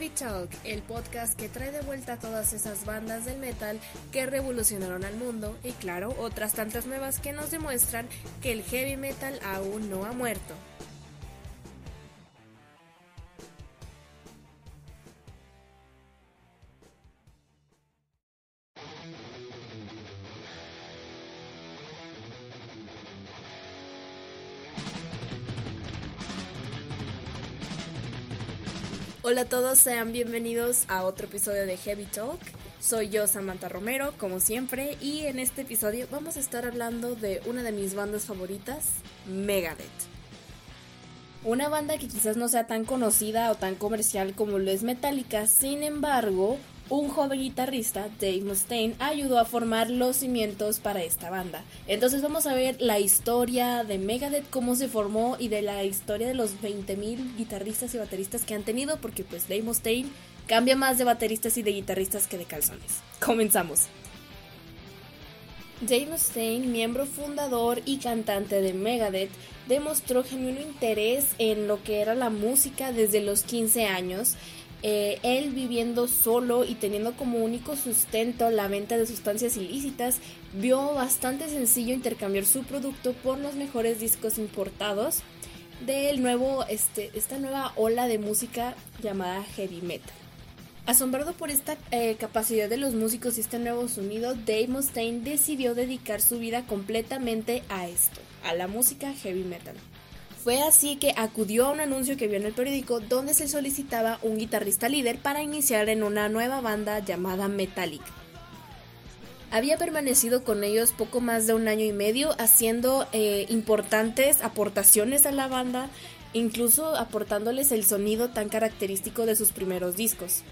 Heavy Talk, el podcast que trae de vuelta todas esas bandas del metal que revolucionaron al mundo y claro, otras tantas nuevas que nos demuestran que el heavy metal aún no ha muerto. Hola a todos, sean bienvenidos a otro episodio de Heavy Talk. Soy yo, Samantha Romero, como siempre, y en este episodio vamos a estar hablando de una de mis bandas favoritas, Megadeth. Una banda que quizás no sea tan conocida o tan comercial como lo es Metallica, sin embargo, un joven guitarrista, Dave Mustaine, ayudó a formar los cimientos para esta banda. Entonces vamos a ver la historia de Megadeth, cómo se formó y de la historia de los 20.000 guitarristas y bateristas que han tenido, porque pues Dave Mustaine cambia más de bateristas y de guitarristas que de calzones. Comenzamos. Dave Mustaine, miembro fundador y cantante de Megadeth, demostró genuino interés en lo que era la música desde los 15 años eh, él viviendo solo y teniendo como único sustento la venta de sustancias ilícitas, vio bastante sencillo intercambiar su producto por los mejores discos importados del nuevo, este, esta nueva ola de música llamada heavy metal. Asombrado por esta eh, capacidad de los músicos y este nuevo sonido, Dave Mustaine decidió dedicar su vida completamente a esto, a la música heavy metal. Fue así que acudió a un anuncio que vio en el periódico donde se solicitaba un guitarrista líder para iniciar en una nueva banda llamada Metallic. Había permanecido con ellos poco más de un año y medio haciendo eh, importantes aportaciones a la banda, incluso aportándoles el sonido tan característico de sus primeros discos.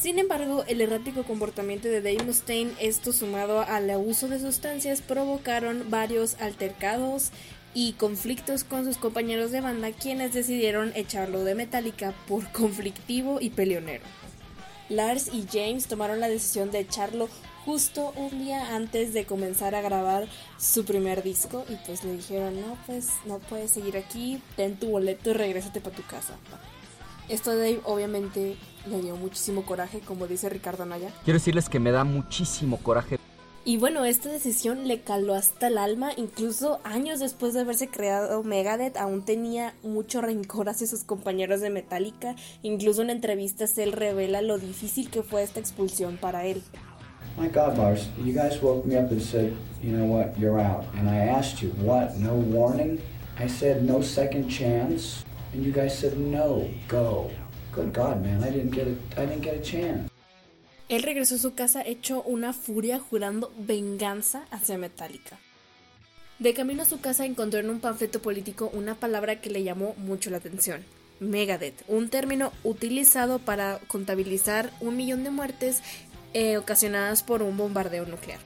Sin embargo, el errático comportamiento de Dave Mustaine, esto sumado al abuso de sustancias, provocaron varios altercados y conflictos con sus compañeros de banda quienes decidieron echarlo de Metallica por conflictivo y peleonero. Lars y James tomaron la decisión de echarlo justo un día antes de comenzar a grabar su primer disco y pues le dijeron no pues no puedes seguir aquí, ten tu boleto y regrésate para tu casa. Esto Dave obviamente le dio muchísimo coraje, como dice Ricardo Naya. Quiero decirles que me da muchísimo coraje y bueno, esta decisión le caló hasta el alma, incluso años después de haberse creado Megadeth, aún tenía mucho rencor hacia sus compañeros de Metallica, incluso en entrevistas él revela lo difícil que fue esta expulsión para él. My God, Lars, you guys woke me up and said, you know what, you're out. And I asked you, what, no warning? I said, no second chance. And you guys said, no, go. Good God, man, I didn't get a, I didn't get a chance. Él regresó a su casa hecho una furia jurando venganza hacia Metallica. De camino a su casa encontró en un panfleto político una palabra que le llamó mucho la atención. Megadeth, un término utilizado para contabilizar un millón de muertes eh, ocasionadas por un bombardeo nuclear.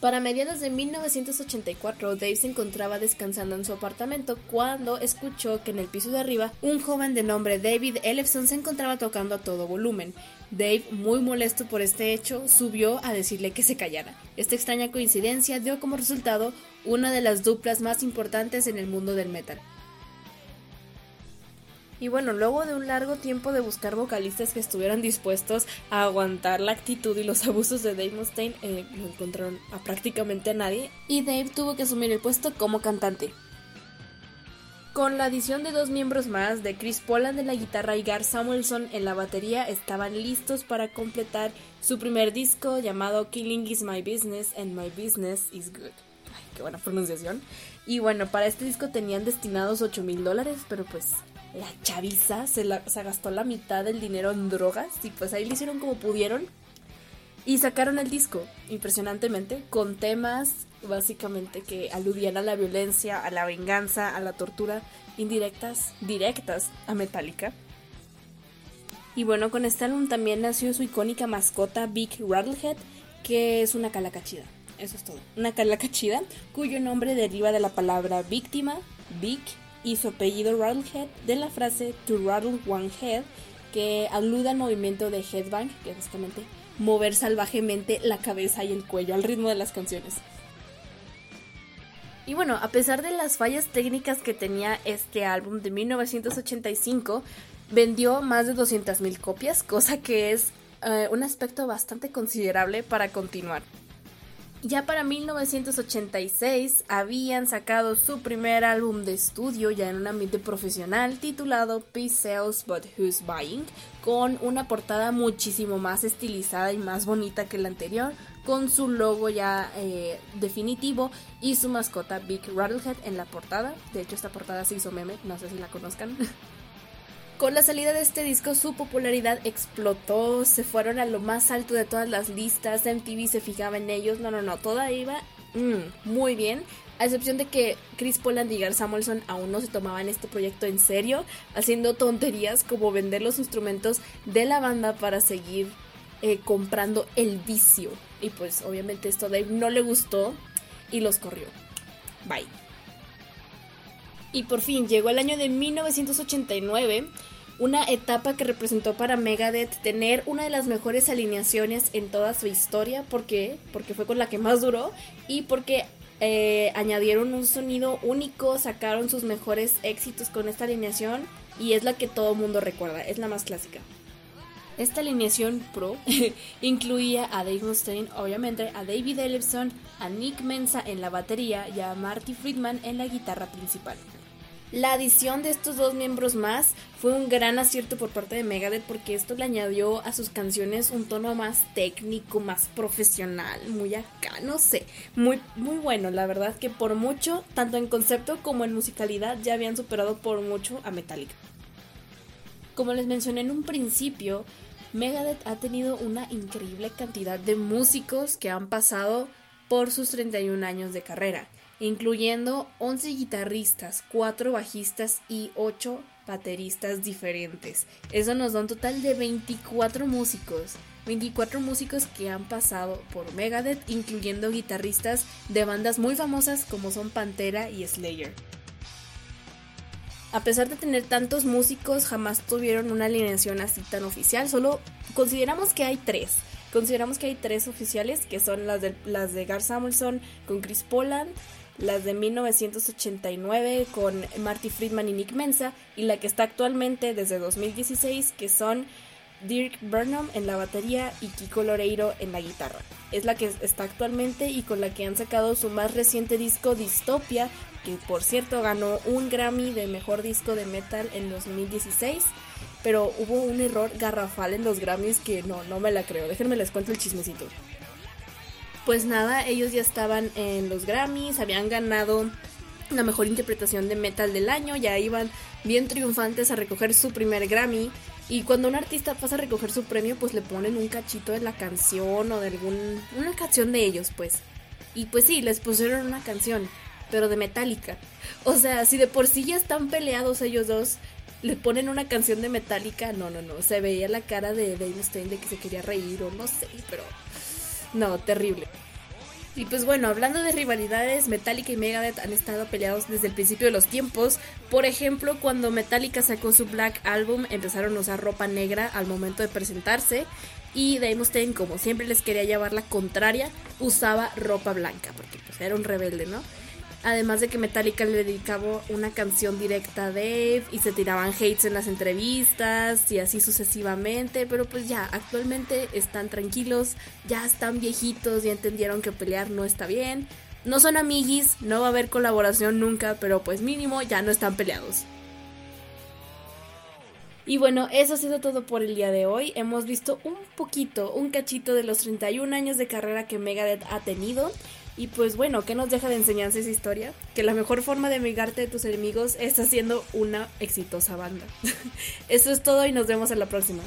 Para mediados de 1984, Dave se encontraba descansando en su apartamento cuando escuchó que en el piso de arriba un joven de nombre David Ellefson se encontraba tocando a todo volumen. Dave, muy molesto por este hecho, subió a decirle que se callara. Esta extraña coincidencia dio como resultado una de las duplas más importantes en el mundo del metal. Y bueno, luego de un largo tiempo de buscar vocalistas que estuvieran dispuestos a aguantar la actitud y los abusos de Dave Mustaine, eh, no encontraron a prácticamente a nadie y Dave tuvo que asumir el puesto como cantante. Con la adición de dos miembros más, de Chris Poland en la guitarra y Gar Samuelson en la batería, estaban listos para completar su primer disco llamado Killing is My Business and My Business is Good. Ay, qué buena pronunciación. Y bueno, para este disco tenían destinados 8 mil dólares, pero pues la chaviza se, la, gastó la mitad del dinero en drogas y pues ahí lo hicieron como pudieron y sacaron el disco impresionantemente con temas básicamente que aludían a la violencia, a la venganza, a la tortura indirectas, directas a Metallica. Y bueno, con este álbum también nació su icónica mascota Big Rattlehead, que es una calacachida. Eso es todo. Una calacachida cuyo nombre deriva de la palabra víctima, Big y su apellido Rattlehead de la frase to rattle one head que aluda al movimiento de headbang, que es básicamente mover salvajemente la cabeza y el cuello al ritmo de las canciones. Y bueno, a pesar de las fallas técnicas que tenía este álbum de 1985, vendió más de 200.000 copias, cosa que es eh, un aspecto bastante considerable para continuar. Ya para 1986 habían sacado su primer álbum de estudio ya en un ambiente profesional titulado Peace Sells But Who's Buying, con una portada muchísimo más estilizada y más bonita que la anterior, con su logo ya eh, definitivo y su mascota Big Rattlehead en la portada. De hecho esta portada se hizo meme, no sé si la conozcan. Con la salida de este disco su popularidad explotó, se fueron a lo más alto de todas las listas, MTV se fijaba en ellos, no, no, no, toda iba mm, muy bien, a excepción de que Chris Poland y Gar Samuelson aún no se tomaban este proyecto en serio, haciendo tonterías como vender los instrumentos de la banda para seguir eh, comprando el vicio. Y pues obviamente esto a Dave no le gustó y los corrió. Bye. Y por fin llegó el año de 1989, una etapa que representó para Megadeth tener una de las mejores alineaciones en toda su historia. ¿Por qué? Porque fue con la que más duró y porque eh, añadieron un sonido único, sacaron sus mejores éxitos con esta alineación y es la que todo mundo recuerda, es la más clásica. Esta alineación pro incluía a Dave Mustaine, obviamente, a David Ellefson, a Nick Mensa en la batería y a Marty Friedman en la guitarra principal. La adición de estos dos miembros más fue un gran acierto por parte de Megadeth porque esto le añadió a sus canciones un tono más técnico, más profesional, muy acá, no sé, muy muy bueno, la verdad que por mucho, tanto en concepto como en musicalidad ya habían superado por mucho a Metallica. Como les mencioné en un principio, Megadeth ha tenido una increíble cantidad de músicos que han pasado por sus 31 años de carrera incluyendo 11 guitarristas, 4 bajistas y 8 bateristas diferentes. Eso nos da un total de 24 músicos. 24 músicos que han pasado por Megadeth, incluyendo guitarristas de bandas muy famosas como son Pantera y Slayer. A pesar de tener tantos músicos, jamás tuvieron una alineación así tan oficial, solo consideramos que hay tres. Consideramos que hay tres oficiales, que son las de, las de Gar Samuelson con Chris Poland, las de 1989 con Marty Friedman y Nick Mensa, y la que está actualmente desde 2016, que son Dirk Burnham en la batería y Kiko Loreiro en la guitarra. Es la que está actualmente y con la que han sacado su más reciente disco Dystopia, que por cierto ganó un Grammy de mejor disco de metal en 2016. Pero hubo un error garrafal en los Grammys que no, no me la creo. Déjenme les cuento el chismecito pues nada, ellos ya estaban en los Grammys, habían ganado la mejor interpretación de metal del año, ya iban bien triunfantes a recoger su primer Grammy. Y cuando un artista pasa a recoger su premio, pues le ponen un cachito de la canción o de algún. una canción de ellos, pues. Y pues sí, les pusieron una canción, pero de Metallica. O sea, si de por sí ya están peleados ellos dos, le ponen una canción de Metallica, no, no, no. Se veía la cara de Dave Mustaine de que se quería reír o no sé, pero no, terrible. Y pues bueno, hablando de rivalidades, Metallica y Megadeth han estado peleados desde el principio de los tiempos. Por ejemplo, cuando Metallica sacó su Black Album, empezaron a usar ropa negra al momento de presentarse. Y Dave Mustaine, como siempre les quería llevar la contraria, usaba ropa blanca, porque pues era un rebelde, ¿no? Además de que Metallica le dedicaba una canción directa a Dave y se tiraban hates en las entrevistas y así sucesivamente, pero pues ya, actualmente están tranquilos, ya están viejitos, ya entendieron que pelear no está bien. No son amiguis, no va a haber colaboración nunca, pero pues mínimo ya no están peleados. Y bueno, eso ha sido todo por el día de hoy. Hemos visto un poquito, un cachito de los 31 años de carrera que Megadeth ha tenido. Y pues bueno, ¿qué nos deja de enseñanza esa historia? Que la mejor forma de amigarte de tus enemigos es haciendo una exitosa banda. Eso es todo y nos vemos en la próxima.